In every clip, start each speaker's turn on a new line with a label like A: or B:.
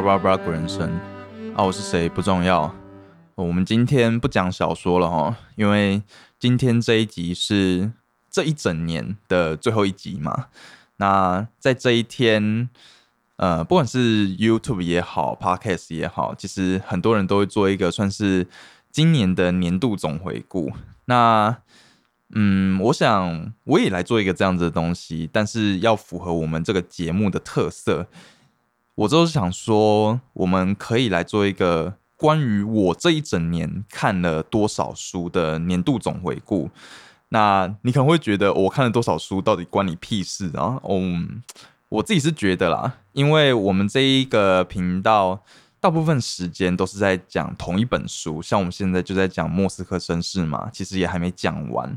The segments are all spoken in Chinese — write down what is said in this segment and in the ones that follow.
A: 巴拉巴拉鬼人生啊，我是谁不重要。我们今天不讲小说了哈，因为今天这一集是这一整年的最后一集嘛。那在这一天，呃，不管是 YouTube 也好，Podcast 也好，其实很多人都会做一个算是今年的年度总回顾。那嗯，我想我也来做一个这样子的东西，但是要符合我们这个节目的特色。我就是想说，我们可以来做一个关于我这一整年看了多少书的年度总回顾。那你可能会觉得，我看了多少书到底关你屁事啊？嗯，我自己是觉得啦，因为我们这一个频道大部分时间都是在讲同一本书，像我们现在就在讲《莫斯科绅士》嘛，其实也还没讲完。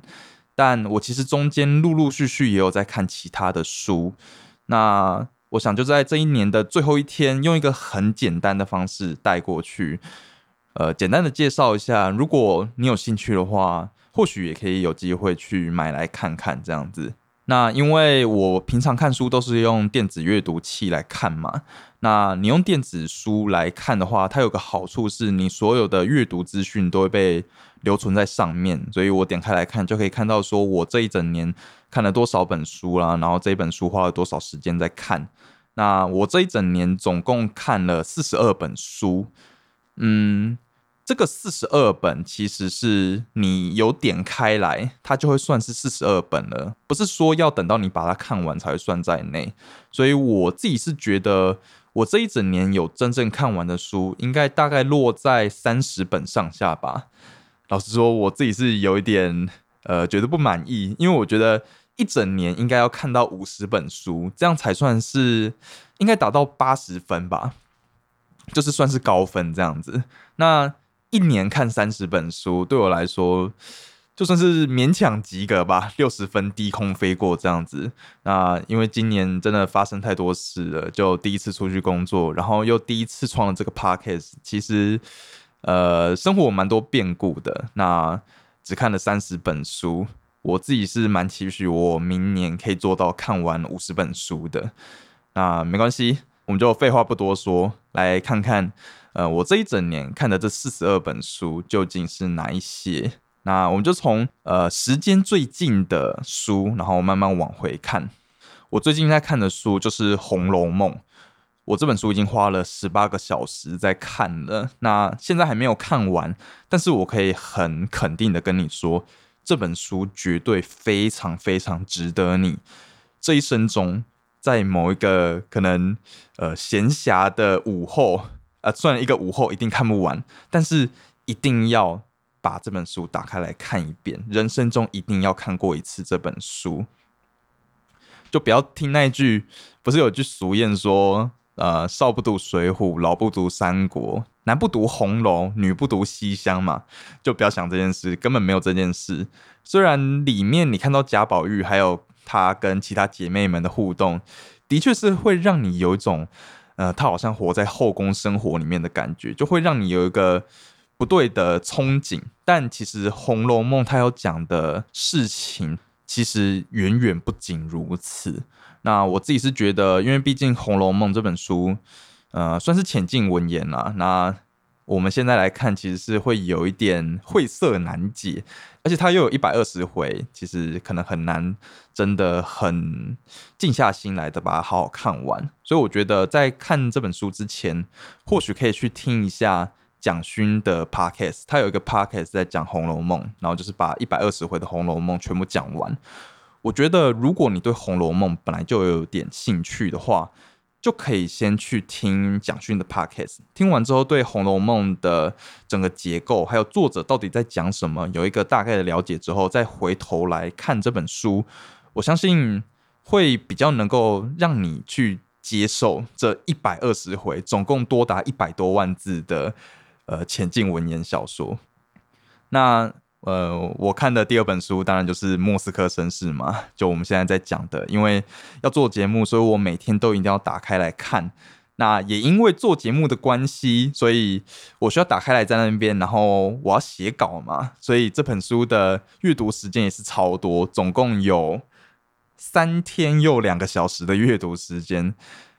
A: 但我其实中间陆陆续续也有在看其他的书，那。我想就在这一年的最后一天，用一个很简单的方式带过去。呃，简单的介绍一下，如果你有兴趣的话，或许也可以有机会去买来看看这样子。那因为我平常看书都是用电子阅读器来看嘛，那你用电子书来看的话，它有个好处是你所有的阅读资讯都会被留存在上面，所以我点开来看就可以看到说我这一整年看了多少本书啦，然后这本书花了多少时间在看。那我这一整年总共看了四十二本书，嗯，这个四十二本其实是你有点开来，它就会算是四十二本了，不是说要等到你把它看完才会算在内。所以我自己是觉得，我这一整年有真正看完的书，应该大概落在三十本上下吧。老实说，我自己是有一点呃觉得不满意，因为我觉得。一整年应该要看到五十本书，这样才算是应该达到八十分吧，就是算是高分这样子。那一年看三十本书，对我来说就算是勉强及格吧，六十分低空飞过这样子。那因为今年真的发生太多事了，就第一次出去工作，然后又第一次创了这个 podcast，其实呃生活蛮多变故的。那只看了三十本书。我自己是蛮期许我明年可以做到看完五十本书的，那没关系，我们就废话不多说，来看看，呃，我这一整年看的这四十二本书究竟是哪一些？那我们就从呃时间最近的书，然后慢慢往回看。我最近在看的书就是《红楼梦》，我这本书已经花了十八个小时在看了，那现在还没有看完，但是我可以很肯定的跟你说。这本书绝对非常非常值得你这一生中，在某一个可能呃闲暇的午后，呃，虽然一个午后一定看不完，但是一定要把这本书打开来看一遍，人生中一定要看过一次这本书。就不要听那句，不是有句俗谚说，呃，少不读水浒，老不读三国。男不读红楼，女不读西厢嘛，就不要想这件事，根本没有这件事。虽然里面你看到贾宝玉还有她跟其他姐妹们的互动，的确是会让你有一种，呃，她好像活在后宫生活里面的感觉，就会让你有一个不对的憧憬。但其实《红楼梦》它要讲的事情，其实远远不仅如此。那我自己是觉得，因为毕竟《红楼梦》这本书。呃，算是浅近文言啦。那我们现在来看，其实是会有一点晦涩难解，而且它又有一百二十回，其实可能很难真的很静下心来的把它好好看完。所以我觉得在看这本书之前，或许可以去听一下蒋勋的 podcast，他有一个 podcast 在讲《红楼梦》，然后就是把一百二十回的《红楼梦》全部讲完。我觉得如果你对《红楼梦》本来就有点兴趣的话，就可以先去听蒋勋的 podcast，听完之后对《红楼梦》的整个结构，还有作者到底在讲什么，有一个大概的了解之后，再回头来看这本书，我相信会比较能够让你去接受这一百二十回，总共多达一百多万字的呃前进文言小说。那。呃，我看的第二本书当然就是《莫斯科绅士》嘛，就我们现在在讲的。因为要做节目，所以我每天都一定要打开来看。那也因为做节目的关系，所以我需要打开来在那边，然后我要写稿嘛，所以这本书的阅读时间也是超多，总共有三天又两个小时的阅读时间。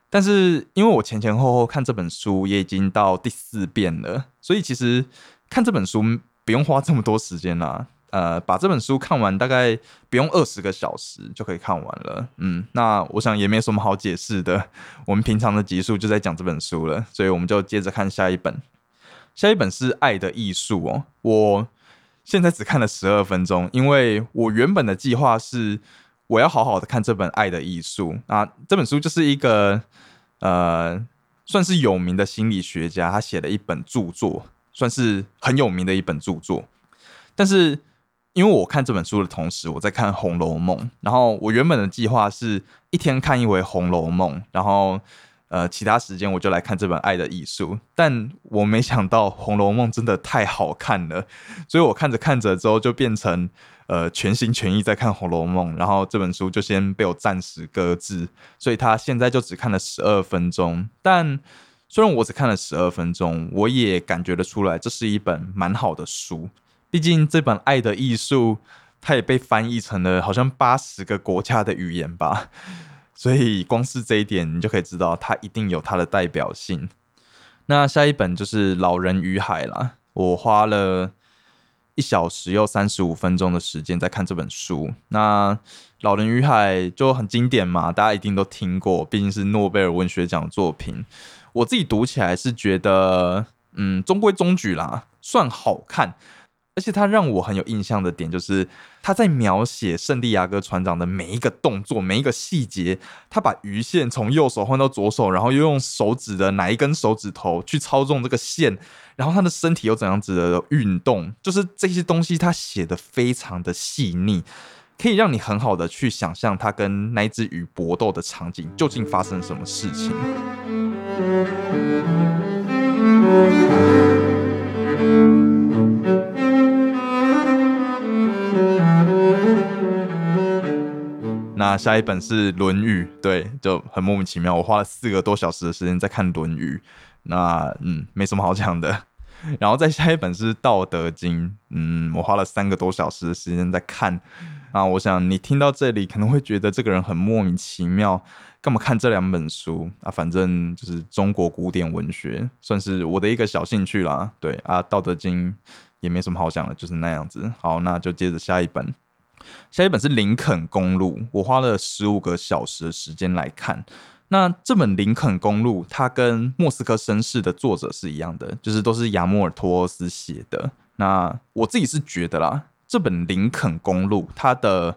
A: 但是因为我前前后后看这本书也已经到第四遍了，所以其实看这本书不用花这么多时间啦。呃，把这本书看完大概不用二十个小时就可以看完了。嗯，那我想也没什么好解释的。我们平常的集数就在讲这本书了，所以我们就接着看下一本。下一本是《爱的艺术》哦。我现在只看了十二分钟，因为我原本的计划是我要好好的看这本《爱的艺术》啊。这本书就是一个呃，算是有名的心理学家他写的一本著作，算是很有名的一本著作，但是。因为我看这本书的同时，我在看《红楼梦》，然后我原本的计划是一天看一回《红楼梦》，然后呃，其他时间我就来看这本《爱的艺术》。但我没想到《红楼梦》真的太好看了，所以我看着看着之后就变成呃全心全意在看《红楼梦》，然后这本书就先被我暂时搁置，所以他现在就只看了十二分钟。但虽然我只看了十二分钟，我也感觉得出来，这是一本蛮好的书。毕竟这本《爱的艺术》，它也被翻译成了好像八十个国家的语言吧，所以光是这一点，你就可以知道它一定有它的代表性。那下一本就是《老人与海》啦，我花了一小时又三十五分钟的时间在看这本书。那《老人与海》就很经典嘛，大家一定都听过，毕竟是诺贝尔文学奖作品。我自己读起来是觉得，嗯，中规中矩啦，算好看。而且他让我很有印象的点，就是他在描写圣地亚哥船长的每一个动作、每一个细节。他把鱼线从右手换到左手，然后又用手指的哪一根手指头去操纵这个线，然后他的身体又怎样子的运动，就是这些东西他写的非常的细腻，可以让你很好的去想象他跟那只鱼搏斗的场景究竟发生什么事情。那下一本是《论语》，对，就很莫名其妙。我花了四个多小时的时间在看《论语》，那嗯，没什么好讲的。然后再下一本是《道德经》，嗯，我花了三个多小时的时间在看。啊，我想你听到这里可能会觉得这个人很莫名其妙，干嘛看这两本书啊？反正就是中国古典文学，算是我的一个小兴趣啦。对啊，《道德经》也没什么好讲的，就是那样子。好，那就接着下一本。下一本是《林肯公路》，我花了十五个小时的时间来看。那这本《林肯公路》，它跟《莫斯科绅士》的作者是一样的，就是都是亚莫尔托斯写的。那我自己是觉得啦，这本《林肯公路》它的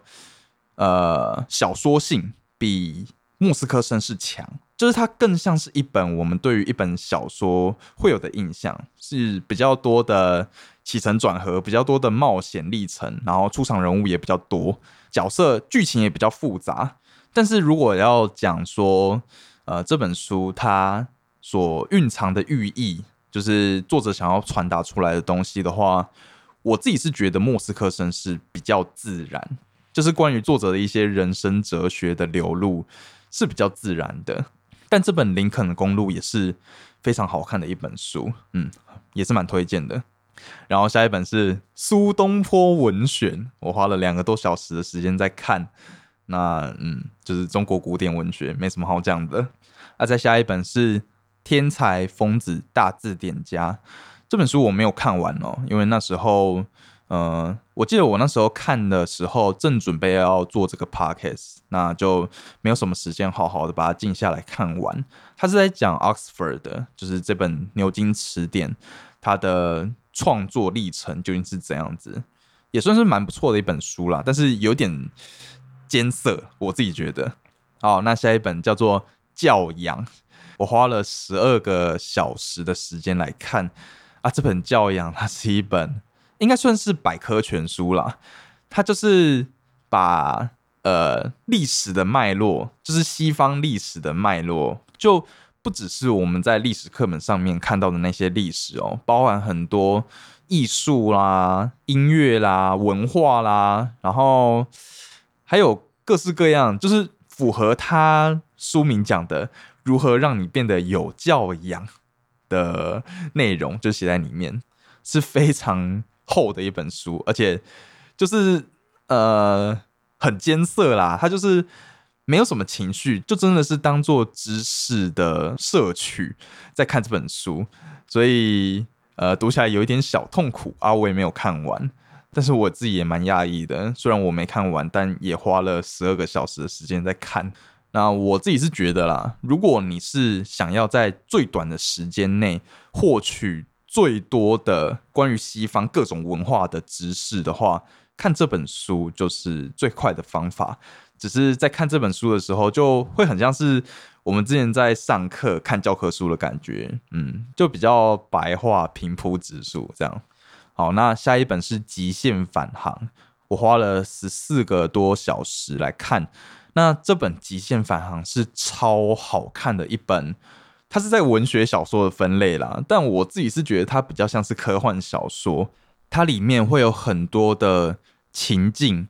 A: 呃小说性比《莫斯科绅士》强，就是它更像是一本我们对于一本小说会有的印象，是比较多的。起承转合比较多的冒险历程，然后出场人物也比较多，角色剧情也比较复杂。但是如果要讲说，呃，这本书它所蕴藏的寓意，就是作者想要传达出来的东西的话，我自己是觉得莫斯科绅士比较自然，就是关于作者的一些人生哲学的流露是比较自然的。但这本林肯公路也是非常好看的一本书，嗯，也是蛮推荐的。然后下一本是苏东坡文选，我花了两个多小时的时间在看。那嗯，就是中国古典文学，没什么好讲的。啊，再下一本是《天才疯子大字典家》这本书我没有看完哦，因为那时候，呃，我记得我那时候看的时候正准备要做这个 podcast，那就没有什么时间好好的把它静下来看完。他是在讲 Oxford 的，就是这本牛津词典，它的。创作历程究竟是怎样子，也算是蛮不错的一本书啦，但是有点艰涩，我自己觉得。好，那下一本叫做《教养》，我花了十二个小时的时间来看啊。这本《教养》它是一本应该算是百科全书啦，它就是把呃历史的脉络，就是西方历史的脉络，就。不只是我们在历史课本上面看到的那些历史哦，包含很多艺术啦、音乐啦、文化啦，然后还有各式各样，就是符合他书名讲的如何让你变得有教养的内容，就写在里面，是非常厚的一本书，而且就是呃很艰涩啦，它就是没有什么情绪，就真的是当做知识的摄取在看这本书，所以呃读起来有一点小痛苦啊，我也没有看完。但是我自己也蛮讶异的，虽然我没看完，但也花了十二个小时的时间在看。那我自己是觉得啦，如果你是想要在最短的时间内获取最多的关于西方各种文化的知识的话，看这本书就是最快的方法。只是在看这本书的时候，就会很像是我们之前在上课看教科书的感觉，嗯，就比较白话、平铺直述这样。好，那下一本是《极限返航》，我花了十四个多小时来看。那这本《极限返航》是超好看的一本，它是在文学小说的分类啦，但我自己是觉得它比较像是科幻小说，它里面会有很多的情境。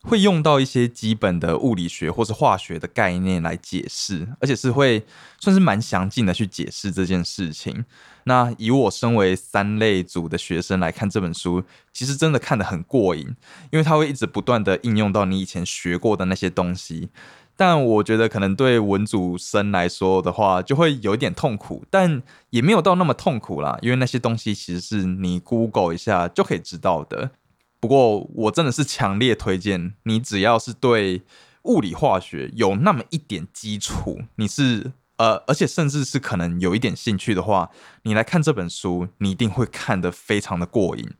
A: 会用到一些基本的物理学或是化学的概念来解释，而且是会算是蛮详尽的去解释这件事情。那以我身为三类组的学生来看这本书，其实真的看得很过瘾，因为它会一直不断的应用到你以前学过的那些东西。但我觉得可能对文组生来说的话，就会有一点痛苦，但也没有到那么痛苦啦，因为那些东西其实是你 Google 一下就可以知道的。不过，我真的是强烈推荐你，只要是对物理化学有那么一点基础，你是呃，而且甚至是可能有一点兴趣的话，你来看这本书，你一定会看得非常的过瘾。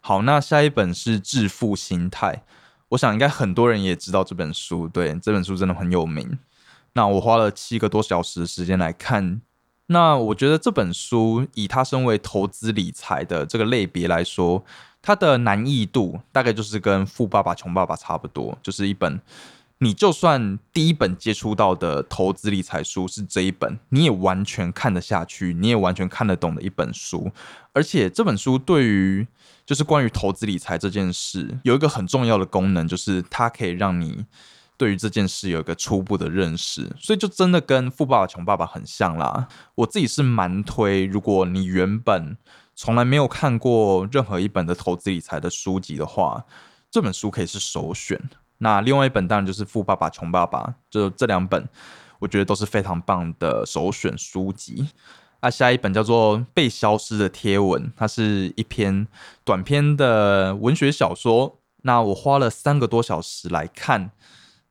A: 好，那下一本是《致富心态》，我想应该很多人也知道这本书，对这本书真的很有名。那我花了七个多小时时间来看，那我觉得这本书以它身为投资理财的这个类别来说。它的难易度大概就是跟《富爸爸穷爸爸》差不多，就是一本你就算第一本接触到的投资理财书是这一本，你也完全看得下去，你也完全看得懂的一本书。而且这本书对于就是关于投资理财这件事有一个很重要的功能，就是它可以让你对于这件事有一个初步的认识。所以就真的跟《富爸爸穷爸爸》很像啦。我自己是蛮推，如果你原本。从来没有看过任何一本的投资理财的书籍的话，这本书可以是首选。那另外一本当然就是《富爸爸穷爸爸》，就这两本，我觉得都是非常棒的首选书籍。那下一本叫做《被消失的贴文》，它是一篇短篇的文学小说。那我花了三个多小时来看，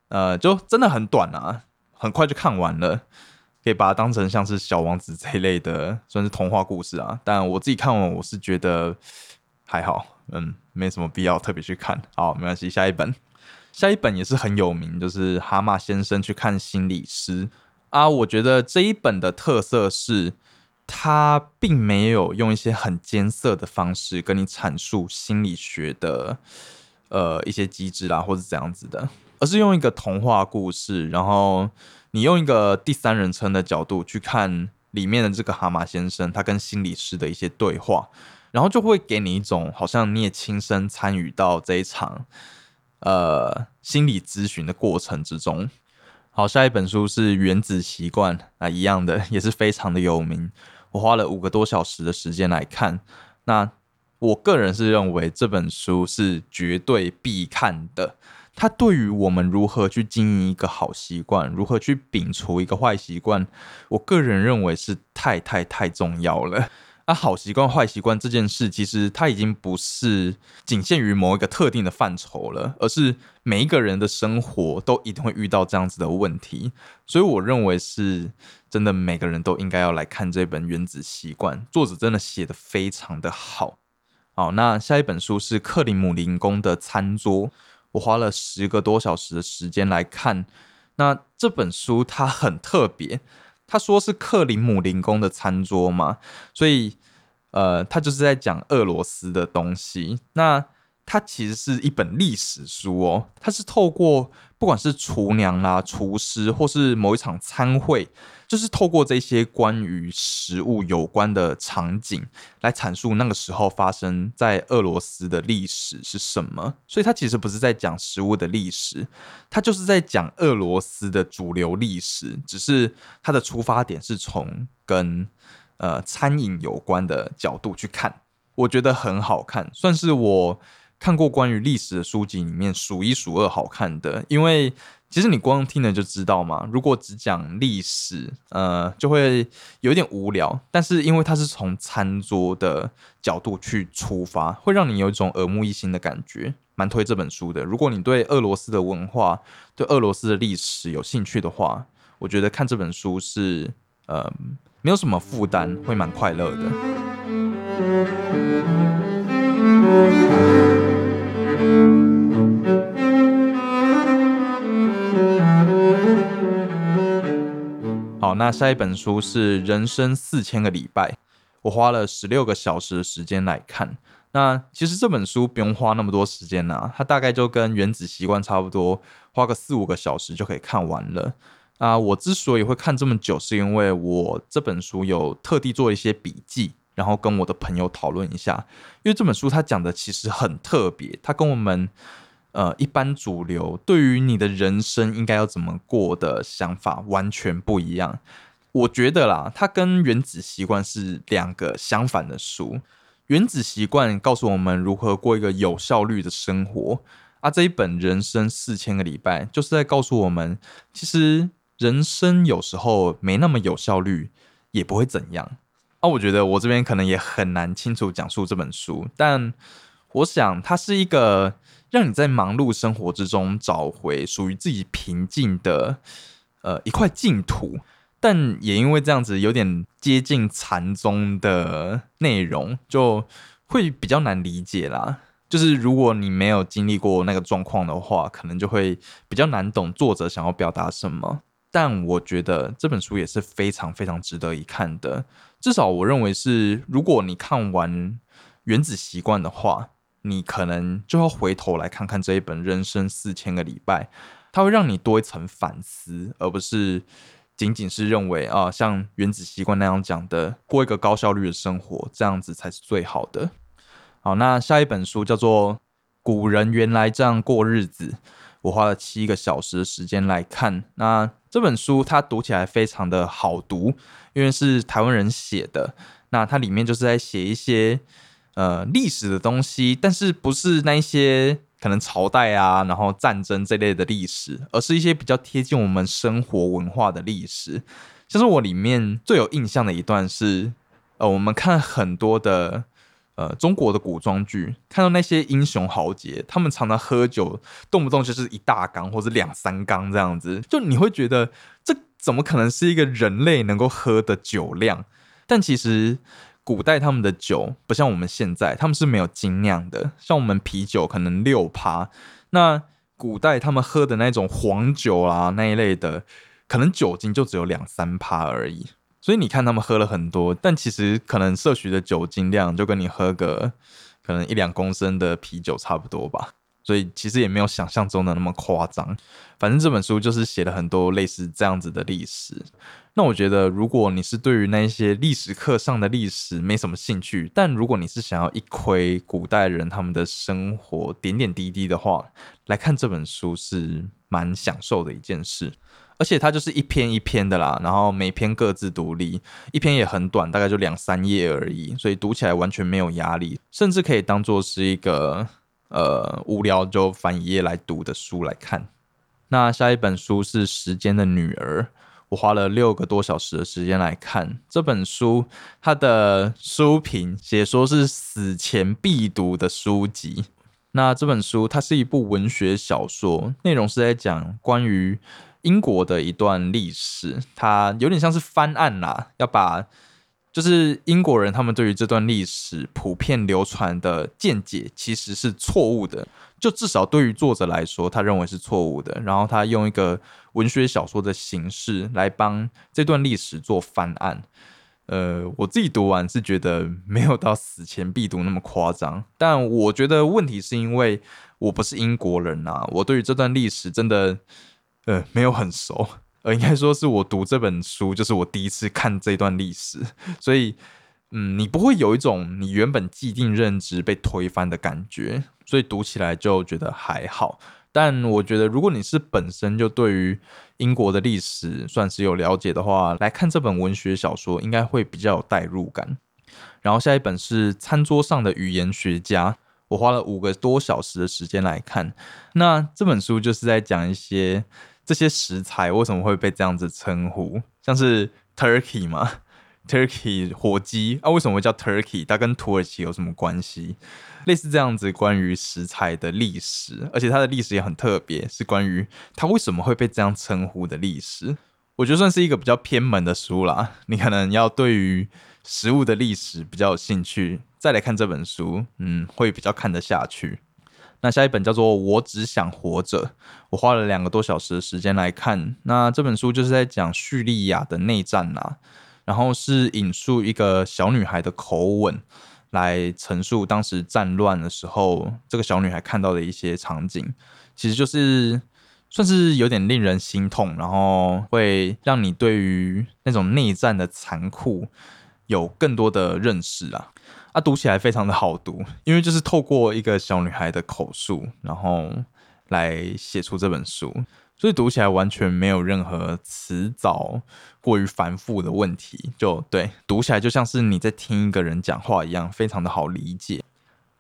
A: 呃，就真的很短啊，很快就看完了。可以把它当成像是小王子这一类的，算是童话故事啊。但我自己看完，我是觉得还好，嗯，没什么必要特别去看。好，没关系，下一本，下一本也是很有名，就是《蛤蟆先生去看心理师》啊。我觉得这一本的特色是，他并没有用一些很艰涩的方式跟你阐述心理学的呃一些机制啦，或者怎样子的，而是用一个童话故事，然后。你用一个第三人称的角度去看里面的这个蛤蟆先生，他跟心理师的一些对话，然后就会给你一种好像你也亲身参与到这一场呃心理咨询的过程之中。好，下一本书是《原子习惯》啊，一样的也是非常的有名。我花了五个多小时的时间来看，那我个人是认为这本书是绝对必看的。它对于我们如何去经营一个好习惯，如何去摒除一个坏习惯，我个人认为是太太太重要了。啊，好习惯、坏习惯这件事，其实它已经不是仅限于某一个特定的范畴了，而是每一个人的生活都一定会遇到这样子的问题。所以，我认为是真的，每个人都应该要来看这本《原子习惯》，作者真的写的非常的好。好，那下一本书是克里姆林宫的餐桌。我花了十个多小时的时间来看，那这本书它很特别，他说是克林姆林宫的餐桌嘛，所以呃，他就是在讲俄罗斯的东西。那它其实是一本历史书哦，它是透过不管是厨娘啦、厨师，或是某一场餐会。就是透过这些关于食物有关的场景来阐述那个时候发生在俄罗斯的历史是什么，所以它其实不是在讲食物的历史，它就是在讲俄罗斯的主流历史，只是它的出发点是从跟呃餐饮有关的角度去看，我觉得很好看，算是我看过关于历史的书籍里面数一数二好看的，因为。其实你光听了就知道嘛。如果只讲历史，呃，就会有点无聊。但是因为它是从餐桌的角度去出发，会让你有一种耳目一新的感觉，蛮推这本书的。如果你对俄罗斯的文化、对俄罗斯的历史有兴趣的话，我觉得看这本书是呃没有什么负担，会蛮快乐的。好，那下一本书是《人生四千个礼拜》，我花了十六个小时的时间来看。那其实这本书不用花那么多时间呐，它大概就跟《原子习惯》差不多，花个四五个小时就可以看完了。啊，我之所以会看这么久，是因为我这本书有特地做一些笔记，然后跟我的朋友讨论一下。因为这本书它讲的其实很特别，它跟我们。呃，一般主流对于你的人生应该要怎么过的想法完全不一样。我觉得啦，它跟《原子习惯》是两个相反的书。《原子习惯》告诉我们如何过一个有效率的生活，啊，这一本《人生四千个礼拜》就是在告诉我们，其实人生有时候没那么有效率，也不会怎样。啊，我觉得我这边可能也很难清楚讲述这本书，但我想它是一个。让你在忙碌生活之中找回属于自己平静的呃一块净土，但也因为这样子有点接近禅宗的内容，就会比较难理解啦。就是如果你没有经历过那个状况的话，可能就会比较难懂作者想要表达什么。但我觉得这本书也是非常非常值得一看的，至少我认为是，如果你看完《原子习惯》的话。你可能就要回头来看看这一本《人生四千个礼拜》，它会让你多一层反思，而不是仅仅是认为啊，像《原子习惯》那样讲的，过一个高效率的生活，这样子才是最好的。好，那下一本书叫做《古人原来这样过日子》，我花了七个小时的时间来看。那这本书它读起来非常的好读，因为是台湾人写的，那它里面就是在写一些。呃，历史的东西，但是不是那一些可能朝代啊，然后战争这类的历史，而是一些比较贴近我们生活文化的历史。像是我里面最有印象的一段是，呃，我们看很多的呃中国的古装剧，看到那些英雄豪杰，他们常常喝酒，动不动就是一大缸或者两三缸这样子，就你会觉得这怎么可能是一个人类能够喝的酒量？但其实。古代他们的酒不像我们现在，他们是没有精酿的，像我们啤酒可能六趴，那古代他们喝的那种黄酒啊那一类的，可能酒精就只有两三趴而已。所以你看他们喝了很多，但其实可能摄取的酒精量就跟你喝个可能一两公升的啤酒差不多吧。所以其实也没有想象中的那么夸张。反正这本书就是写了很多类似这样子的历史。那我觉得，如果你是对于那些历史课上的历史没什么兴趣，但如果你是想要一窥古代人他们的生活点点滴滴的话，来看这本书是蛮享受的一件事。而且它就是一篇一篇的啦，然后每篇各自独立，一篇也很短，大概就两三页而已，所以读起来完全没有压力，甚至可以当做是一个。呃，无聊就翻一页来读的书来看。那下一本书是《时间的女儿》，我花了六个多小时的时间来看这本书。它的书评写说是死前必读的书籍。那这本书它是一部文学小说，内容是在讲关于英国的一段历史，它有点像是翻案啦，要把。就是英国人，他们对于这段历史普遍流传的见解其实是错误的，就至少对于作者来说，他认为是错误的。然后他用一个文学小说的形式来帮这段历史做翻案。呃，我自己读完是觉得没有到死前必读那么夸张，但我觉得问题是因为我不是英国人呐，我对于这段历史真的呃没有很熟。呃，应该说是我读这本书，就是我第一次看这段历史，所以，嗯，你不会有一种你原本既定认知被推翻的感觉，所以读起来就觉得还好。但我觉得，如果你是本身就对于英国的历史算是有了解的话，来看这本文学小说，应该会比较有代入感。然后下一本是《餐桌上的语言学家》，我花了五个多小时的时间来看。那这本书就是在讲一些。这些食材为什么会被这样子称呼？像是 turkey 嘛，turkey 火鸡啊，为什么会叫 turkey？它跟土耳其有什么关系？类似这样子关于食材的历史，而且它的历史也很特别，是关于它为什么会被这样称呼的历史。我觉得算是一个比较偏门的书啦，你可能要对于食物的历史比较有兴趣，再来看这本书，嗯，会比较看得下去。那下一本叫做《我只想活着》，我花了两个多小时的时间来看。那这本书就是在讲叙利亚的内战啦，然后是引述一个小女孩的口吻来陈述当时战乱的时候，这个小女孩看到的一些场景，其实就是算是有点令人心痛，然后会让你对于那种内战的残酷有更多的认识啊。啊，读起来非常的好读，因为就是透过一个小女孩的口述，然后来写出这本书，所以读起来完全没有任何词藻过于繁复的问题，就对，读起来就像是你在听一个人讲话一样，非常的好理解。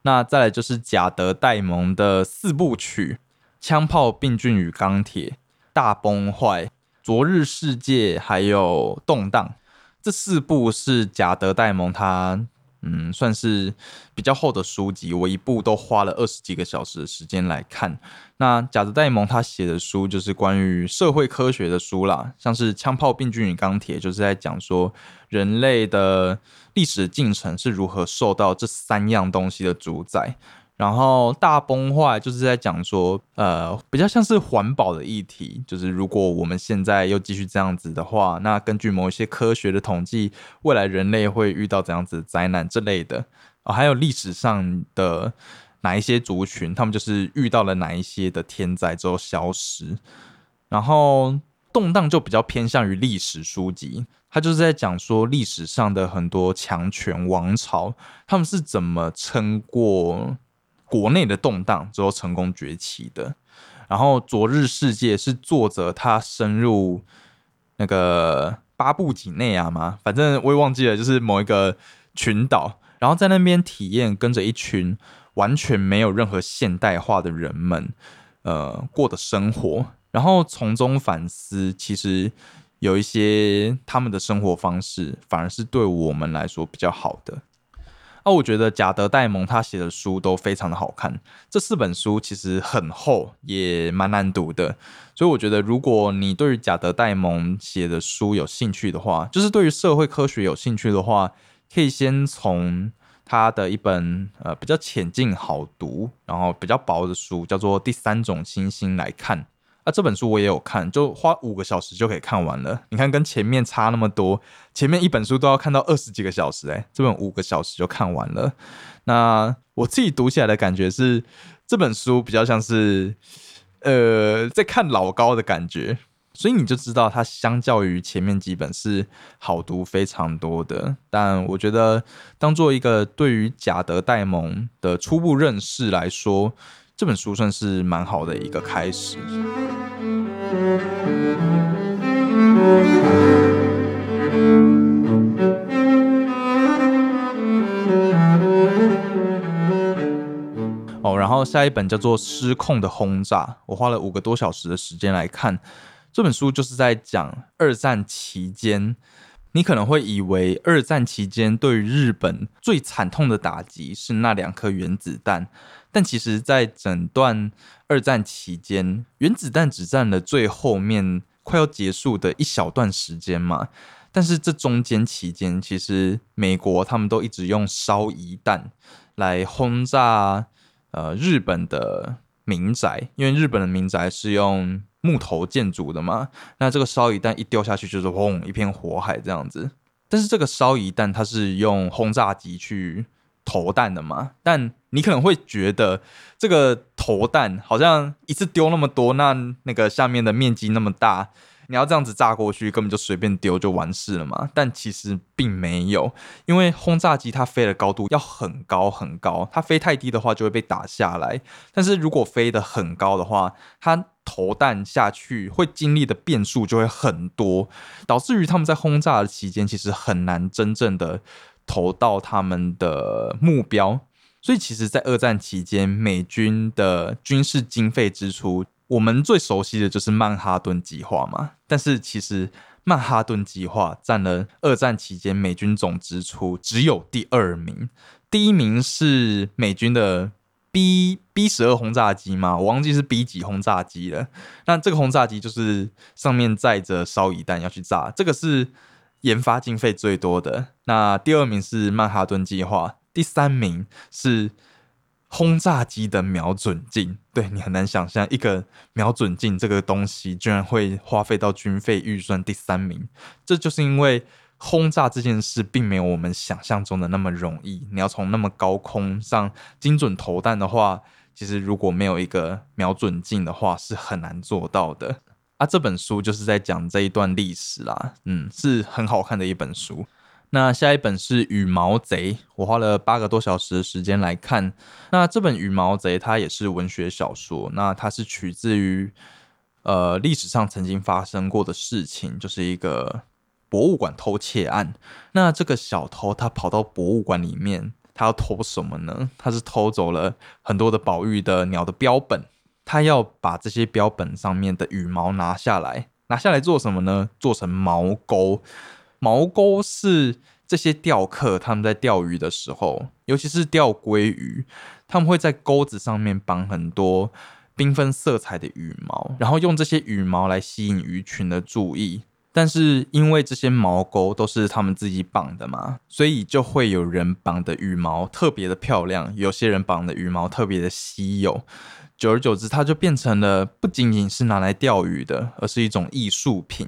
A: 那再来就是贾德戴蒙的四部曲：枪炮、病菌与钢铁、大崩坏、昨日世界，还有动荡。这四部是贾德戴蒙他。嗯，算是比较厚的书籍，我一部都花了二十几个小时的时间来看。那贾德戴蒙他写的书就是关于社会科学的书啦，像是《枪炮、病菌与钢铁》，就是在讲说人类的历史进程是如何受到这三样东西的主宰。然后大崩坏就是在讲说，呃，比较像是环保的议题，就是如果我们现在又继续这样子的话，那根据某一些科学的统计，未来人类会遇到怎样子的灾难之类的哦，还有历史上的哪一些族群，他们就是遇到了哪一些的天灾之后消失。然后动荡就比较偏向于历史书籍，他就是在讲说历史上的很多强权王朝，他们是怎么撑过。国内的动荡之后成功崛起的，然后《昨日世界》是作者他深入那个巴布几内亚吗？反正我也忘记了，就是某一个群岛，然后在那边体验跟着一群完全没有任何现代化的人们，呃，过的生活，然后从中反思，其实有一些他们的生活方式反而是对我们来说比较好的。那我觉得贾德戴蒙他写的书都非常的好看，这四本书其实很厚，也蛮难读的，所以我觉得如果你对于贾德戴蒙写的书有兴趣的话，就是对于社会科学有兴趣的话，可以先从他的一本呃比较浅近好读，然后比较薄的书，叫做《第三种星星》来看。啊，这本书我也有看，就花五个小时就可以看完了。你看，跟前面差那么多，前面一本书都要看到二十几个小时，哎，这本五个小时就看完了。那我自己读起来的感觉是，这本书比较像是，呃，在看老高的感觉，所以你就知道它相较于前面几本是好读非常多的。但我觉得，当做一个对于贾德戴蒙的初步认识来说，这本书算是蛮好的一个开始。哦，然后下一本叫做《失控的轰炸》，我花了五个多小时的时间来看这本书，就是在讲二战期间。你可能会以为二战期间对于日本最惨痛的打击是那两颗原子弹。但其实，在整段二战期间，原子弹只占了最后面快要结束的一小段时间嘛。但是这中间期间，其实美国他们都一直用烧夷弹来轰炸呃日本的民宅，因为日本的民宅是用木头建筑的嘛。那这个烧夷弹一丢下去，就是轰一片火海这样子。但是这个烧夷弹它是用轰炸机去。投弹的嘛，但你可能会觉得这个投弹好像一次丢那么多，那那个下面的面积那么大，你要这样子炸过去，根本就随便丢就完事了嘛。但其实并没有，因为轰炸机它飞的高度要很高很高，它飞太低的话就会被打下来。但是如果飞得很高的话，它投弹下去会经历的变数就会很多，导致于他们在轰炸的期间其实很难真正的。投到他们的目标，所以其实，在二战期间，美军的军事经费支出，我们最熟悉的就是曼哈顿计划嘛，但是其实曼哈顿计划占了二战期间美军总支出只有第二名，第一名是美军的 B B 十二轰炸机嘛，我忘记是 B 几轰炸机了。那这个轰炸机就是上面载着烧夷弹要去炸，这个是研发经费最多的。那第二名是曼哈顿计划，第三名是。轰炸机的瞄准镜，对你很难想象，一个瞄准镜这个东西居然会花费到军费预算第三名。这就是因为轰炸这件事并没有我们想象中的那么容易。你要从那么高空上精准投弹的话，其实如果没有一个瞄准镜的话，是很难做到的。啊，这本书就是在讲这一段历史啦，嗯，是很好看的一本书。那下一本是《羽毛贼》，我花了八个多小时的时间来看。那这本《羽毛贼》它也是文学小说，那它是取自于呃历史上曾经发生过的事情，就是一个博物馆偷窃案。那这个小偷他跑到博物馆里面，他要偷什么呢？他是偷走了很多的宝玉的鸟的标本，他要把这些标本上面的羽毛拿下来，拿下来做什么呢？做成毛钩。毛钩是这些钓客他们在钓鱼的时候，尤其是钓鲑鱼，他们会在钩子上面绑很多缤纷色彩的羽毛，然后用这些羽毛来吸引鱼群的注意。但是因为这些毛钩都是他们自己绑的嘛，所以就会有人绑的羽毛特别的漂亮，有些人绑的羽毛特别的稀有。久而久之，它就变成了不仅仅是拿来钓鱼的，而是一种艺术品。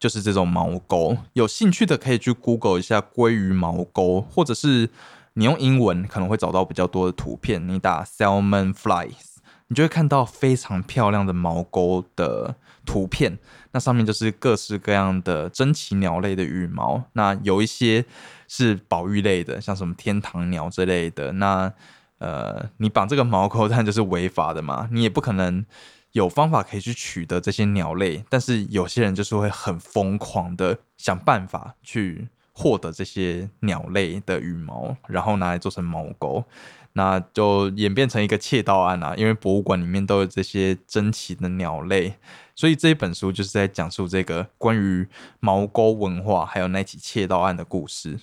A: 就是这种毛钩，有兴趣的可以去 Google 一下鲑鱼毛钩，或者是你用英文可能会找到比较多的图片。你打 salmon flies，你就会看到非常漂亮的毛钩的图片。那上面就是各式各样的珍奇鸟类的羽毛。那有一些是保育类的，像什么天堂鸟之类的。那呃，你绑这个毛钩，但就是违法的嘛，你也不可能。有方法可以去取得这些鸟类，但是有些人就是会很疯狂的想办法去获得这些鸟类的羽毛，然后拿来做成毛钩，那就演变成一个窃盗案啊！因为博物馆里面都有这些珍奇的鸟类，所以这一本书就是在讲述这个关于毛钩文化还有那起窃盗案的故事。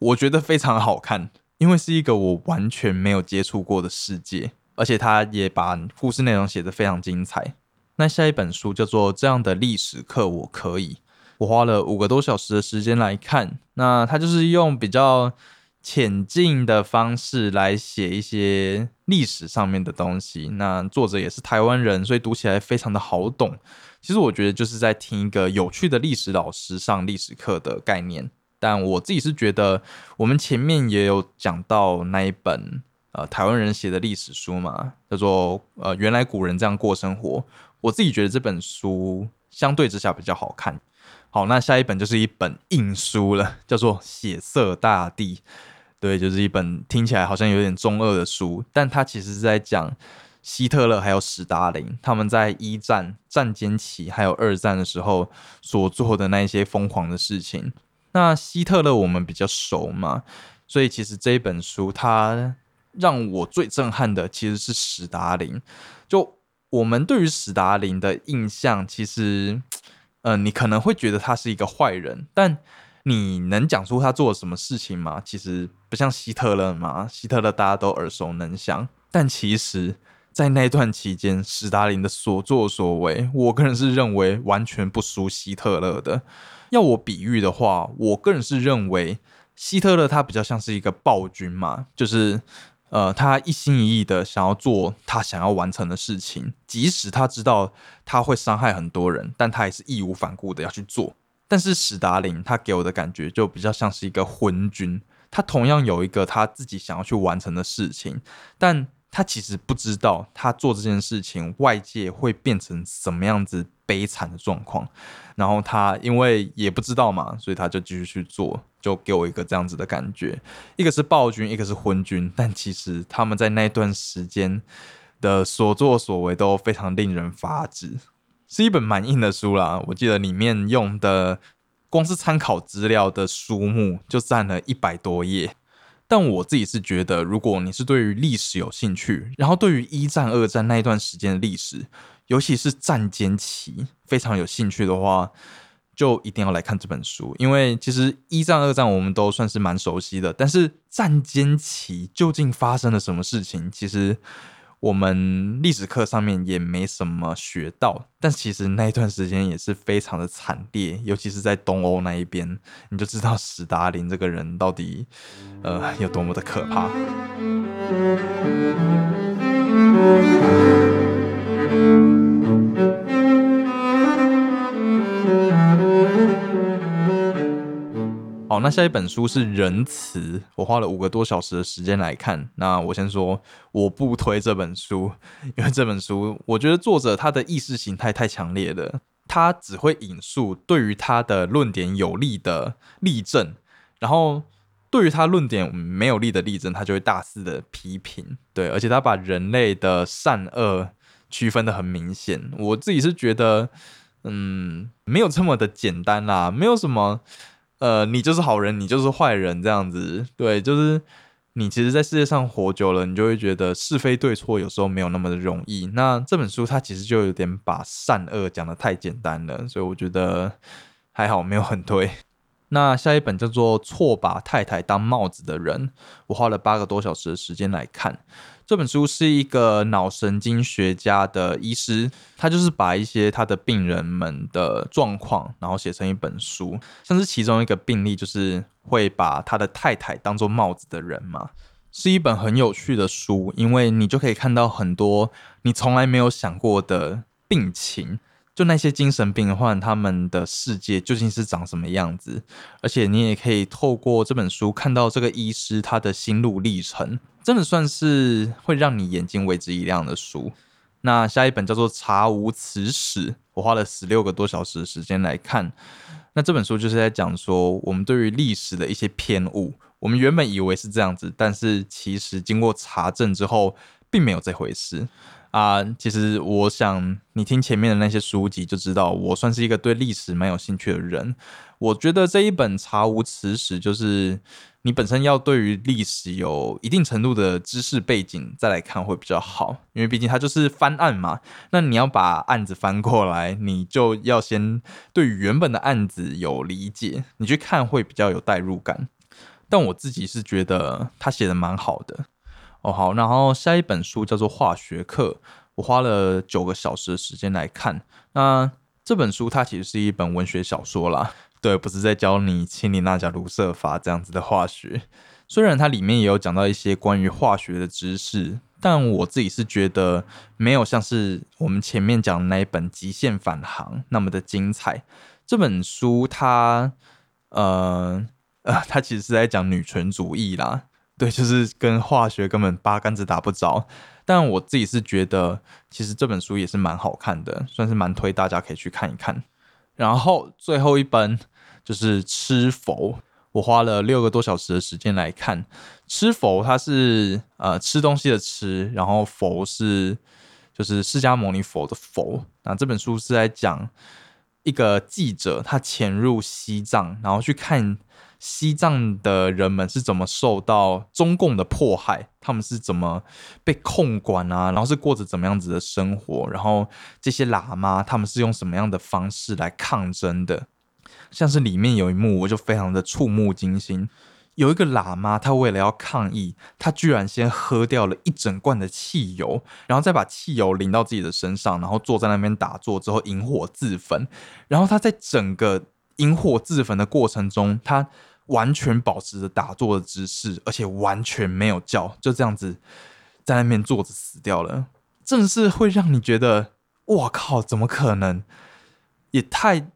A: 我觉得非常好看，因为是一个我完全没有接触过的世界。而且他也把故事内容写得非常精彩。那下一本书叫做《这样的历史课我可以》，我花了五个多小时的时间来看。那他就是用比较浅近的方式来写一些历史上面的东西。那作者也是台湾人，所以读起来非常的好懂。其实我觉得就是在听一个有趣的历史老师上历史课的概念。但我自己是觉得，我们前面也有讲到那一本。呃，台湾人写的历史书嘛，叫做《呃原来古人这样过生活》。我自己觉得这本书相对之下比较好看。好，那下一本就是一本硬书了，叫做《血色大地》。对，就是一本听起来好像有点中二的书，但它其实是在讲希特勒还有史达林他们在一战战间期还有二战的时候所做的那一些疯狂的事情。那希特勒我们比较熟嘛，所以其实这一本书它。让我最震撼的其实是史达林。就我们对于史达林的印象，其实，呃，你可能会觉得他是一个坏人，但你能讲出他做了什么事情吗？其实不像希特勒嘛，希特勒大家都耳熟能详。但其实，在那段期间，史达林的所作所为，我个人是认为完全不输希特勒的。要我比喻的话，我个人是认为希特勒他比较像是一个暴君嘛，就是。呃，他一心一意的想要做他想要完成的事情，即使他知道他会伤害很多人，但他也是义无反顾的要去做。但是史达林他给我的感觉就比较像是一个昏君，他同样有一个他自己想要去完成的事情，但他其实不知道他做这件事情外界会变成什么样子悲惨的状况，然后他因为也不知道嘛，所以他就继续去做。就给我一个这样子的感觉，一个是暴君，一个是昏君，但其实他们在那段时间的所作所为都非常令人发指，是一本蛮硬的书啦。我记得里面用的光是参考资料的书目就占了一百多页，但我自己是觉得，如果你是对于历史有兴趣，然后对于一战、二战那一段时间的历史尤其是战间期非常有兴趣的话，就一定要来看这本书。因为其实一战、二战我们都算是蛮熟悉的，但是战间期究竟发生了什么事情，其实我们历史课上面也没什么学到。但其实那一段时间也是非常的惨烈，尤其是在东欧那一边，你就知道史达林这个人到底呃有多么的可怕。好，那下一本书是《仁慈》，我花了五个多小时的时间来看。那我先说，我不推这本书，因为这本书我觉得作者他的意识形态太强烈了，他只会引述对于他的论点有利的例证，然后对于他论点没有利的例证，他就会大肆的批评。对，而且他把人类的善恶区分的很明显。我自己是觉得，嗯，没有这么的简单啦，没有什么。呃，你就是好人，你就是坏人，这样子，对，就是你其实，在世界上活久了，你就会觉得是非对错有时候没有那么的容易。那这本书它其实就有点把善恶讲的太简单了，所以我觉得还好，没有很推。那下一本叫做《错把太太当帽子的人》，我花了八个多小时的时间来看。这本书是一个脑神经学家的医师，他就是把一些他的病人们的状况，然后写成一本书。像是其中一个病例，就是会把他的太太当做帽子的人嘛，是一本很有趣的书，因为你就可以看到很多你从来没有想过的病情。就那些精神病患，他们的世界究竟是长什么样子？而且你也可以透过这本书看到这个医师他的心路历程，真的算是会让你眼睛为之一亮的书。那下一本叫做《查无此史》，我花了十六个多小时的时间来看。那这本书就是在讲说，我们对于历史的一些偏误，我们原本以为是这样子，但是其实经过查证之后，并没有这回事。啊，其实我想你听前面的那些书籍就知道，我算是一个对历史蛮有兴趣的人。我觉得这一本《查无此史》就是你本身要对于历史有一定程度的知识背景再来看会比较好，因为毕竟它就是翻案嘛。那你要把案子翻过来，你就要先对原本的案子有理解，你去看会比较有代入感。但我自己是觉得他写的蛮好的。好，然后下一本书叫做《化学课》，我花了九个小时的时间来看。那这本书它其实是一本文学小说啦，对，不是在教你氢离钠钾卢瑟法这样子的化学。虽然它里面也有讲到一些关于化学的知识，但我自己是觉得没有像是我们前面讲的那一本《极限返航》那么的精彩。这本书它，呃呃，它其实是在讲女权主义啦。对，就是跟化学根本八竿子打不着。但我自己是觉得，其实这本书也是蛮好看的，算是蛮推大家可以去看一看。然后最后一本就是《吃佛》，我花了六个多小时的时间来看。《吃佛》它是呃吃东西的吃，然后佛是就是释迦牟尼佛的佛。那这本书是在讲一个记者他潜入西藏，然后去看。西藏的人们是怎么受到中共的迫害？他们是怎么被控管啊？然后是过着怎么样子的生活？然后这些喇嘛他们是用什么样的方式来抗争的？像是里面有一幕，我就非常的触目惊心。有一个喇嘛，他为了要抗议，他居然先喝掉了一整罐的汽油，然后再把汽油淋到自己的身上，然后坐在那边打坐之后引火自焚。然后他在整个引火自焚的过程中，他完全保持着打坐的姿势，而且完全没有叫，就这样子在那边坐着死掉了。正是会让你觉得，我靠，怎么可能？也太……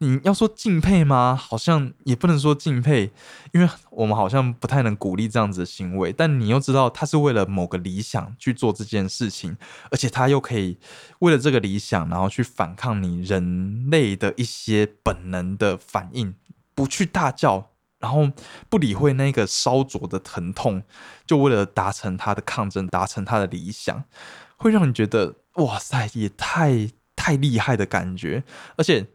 A: 你要说敬佩吗？好像也不能说敬佩，因为我们好像不太能鼓励这样子的行为。但你又知道，他是为了某个理想去做这件事情，而且他又可以为了这个理想，然后去反抗你人类的一些本能的反应，不去大叫。然后不理会那个烧灼的疼痛，就为了达成他的抗争，达成他的理想，会让你觉得哇塞，也太太厉害的感觉。而且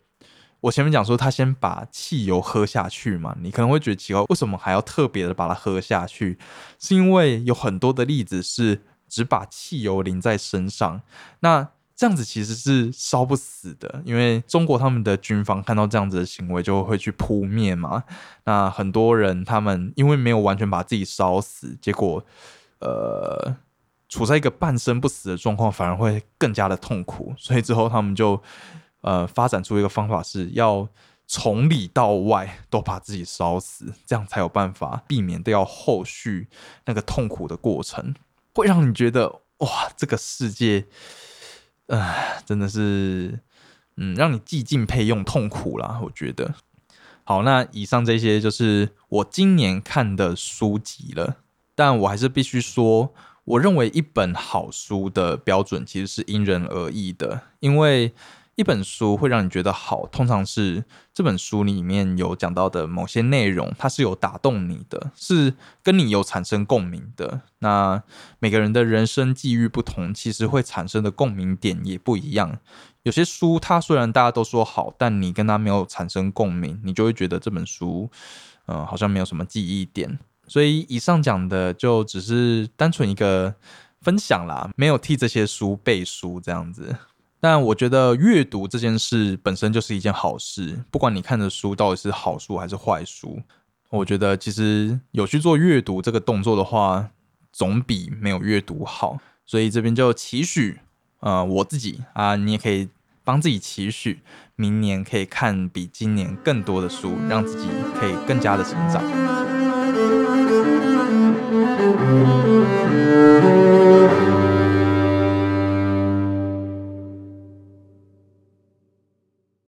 A: 我前面讲说他先把汽油喝下去嘛，你可能会觉得奇怪，为什么还要特别的把它喝下去？是因为有很多的例子是只把汽油淋在身上，那这样子其实是烧不死的，因为中国他们的军方看到这样子的行为就会去扑灭嘛。那很多人他们因为没有完全把自己烧死，结果呃处在一个半生不死的状况，反而会更加的痛苦。所以之后他们就呃发展出一个方法，是要从里到外都把自己烧死，这样才有办法避免掉后续那个痛苦的过程，会让你觉得哇，这个世界。唉，真的是，嗯，让你既敬佩又痛苦啦。我觉得，好，那以上这些就是我今年看的书籍了。但我还是必须说，我认为一本好书的标准其实是因人而异的，因为。一本书会让你觉得好，通常是这本书里面有讲到的某些内容，它是有打动你的，是跟你有产生共鸣的。那每个人的人生际遇不同，其实会产生的共鸣点也不一样。有些书它虽然大家都说好，但你跟它没有产生共鸣，你就会觉得这本书，嗯，好像没有什么记忆点。所以以上讲的就只是单纯一个分享啦，没有替这些书背书这样子。但我觉得阅读这件事本身就是一件好事，不管你看的书到底是好书还是坏书，我觉得其实有去做阅读这个动作的话，总比没有阅读好。所以这边就期许，呃，我自己啊，你也可以帮自己期许，明年可以看比今年更多的书，让自己可以更加的成长。